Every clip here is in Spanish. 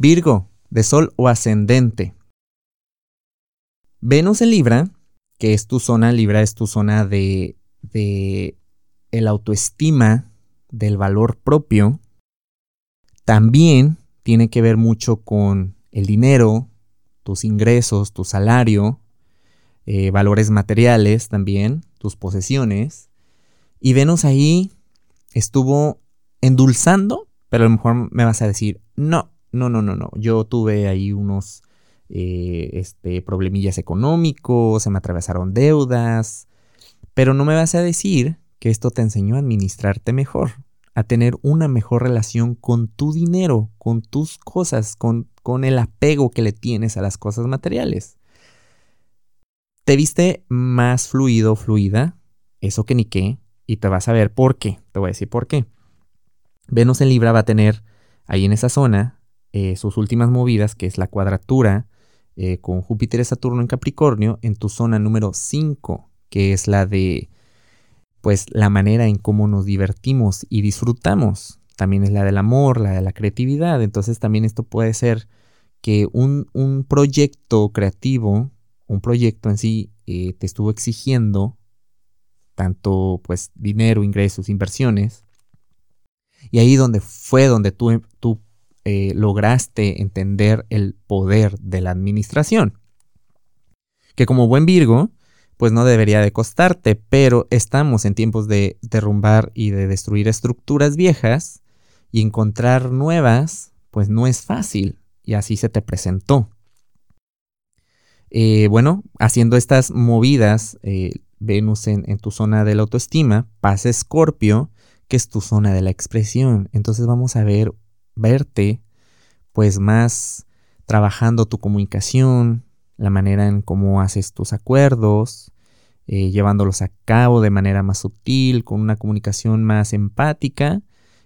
Virgo, de Sol o ascendente. Venus en Libra, que es tu zona, Libra es tu zona de, de el autoestima, del valor propio, también tiene que ver mucho con el dinero, tus ingresos, tu salario, eh, valores materiales también, tus posesiones. Y Venus ahí estuvo endulzando, pero a lo mejor me vas a decir, no, no, no, no, no. Yo tuve ahí unos eh, este, problemillas económicos, se me atravesaron deudas, pero no me vas a decir que esto te enseñó a administrarte mejor, a tener una mejor relación con tu dinero, con tus cosas, con, con el apego que le tienes a las cosas materiales. Te viste más fluido, fluida, eso que ni qué, y te vas a ver por qué. Te voy a decir por qué. Venus en Libra va a tener ahí en esa zona eh, sus últimas movidas, que es la cuadratura eh, con Júpiter y Saturno en Capricornio, en tu zona número 5, que es la de pues la manera en cómo nos divertimos y disfrutamos. También es la del amor, la de la creatividad. Entonces también esto puede ser que un, un proyecto creativo, un proyecto en sí, eh, te estuvo exigiendo tanto pues dinero, ingresos, inversiones. Y ahí donde fue donde tú, tú eh, lograste entender el poder de la administración. Que como buen Virgo, pues no debería de costarte, pero estamos en tiempos de derrumbar y de destruir estructuras viejas y encontrar nuevas, pues no es fácil y así se te presentó. Eh, bueno, haciendo estas movidas, eh, Venus en, tu zona de la autoestima, pasa Escorpio, que es tu zona de la expresión. Entonces vamos a ver, verte, pues más trabajando tu comunicación, la manera en cómo haces tus acuerdos, eh, llevándolos a cabo de manera más sutil, con una comunicación más empática.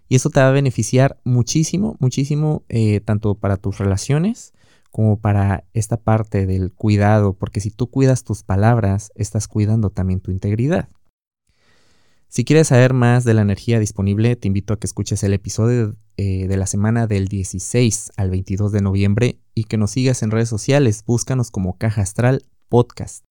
Y eso te va a beneficiar muchísimo, muchísimo, eh, tanto para tus relaciones como para esta parte del cuidado, porque si tú cuidas tus palabras, estás cuidando también tu integridad. Si quieres saber más de la energía disponible, te invito a que escuches el episodio eh, de la semana del 16 al 22 de noviembre y que nos sigas en redes sociales. Búscanos como Caja Astral Podcast.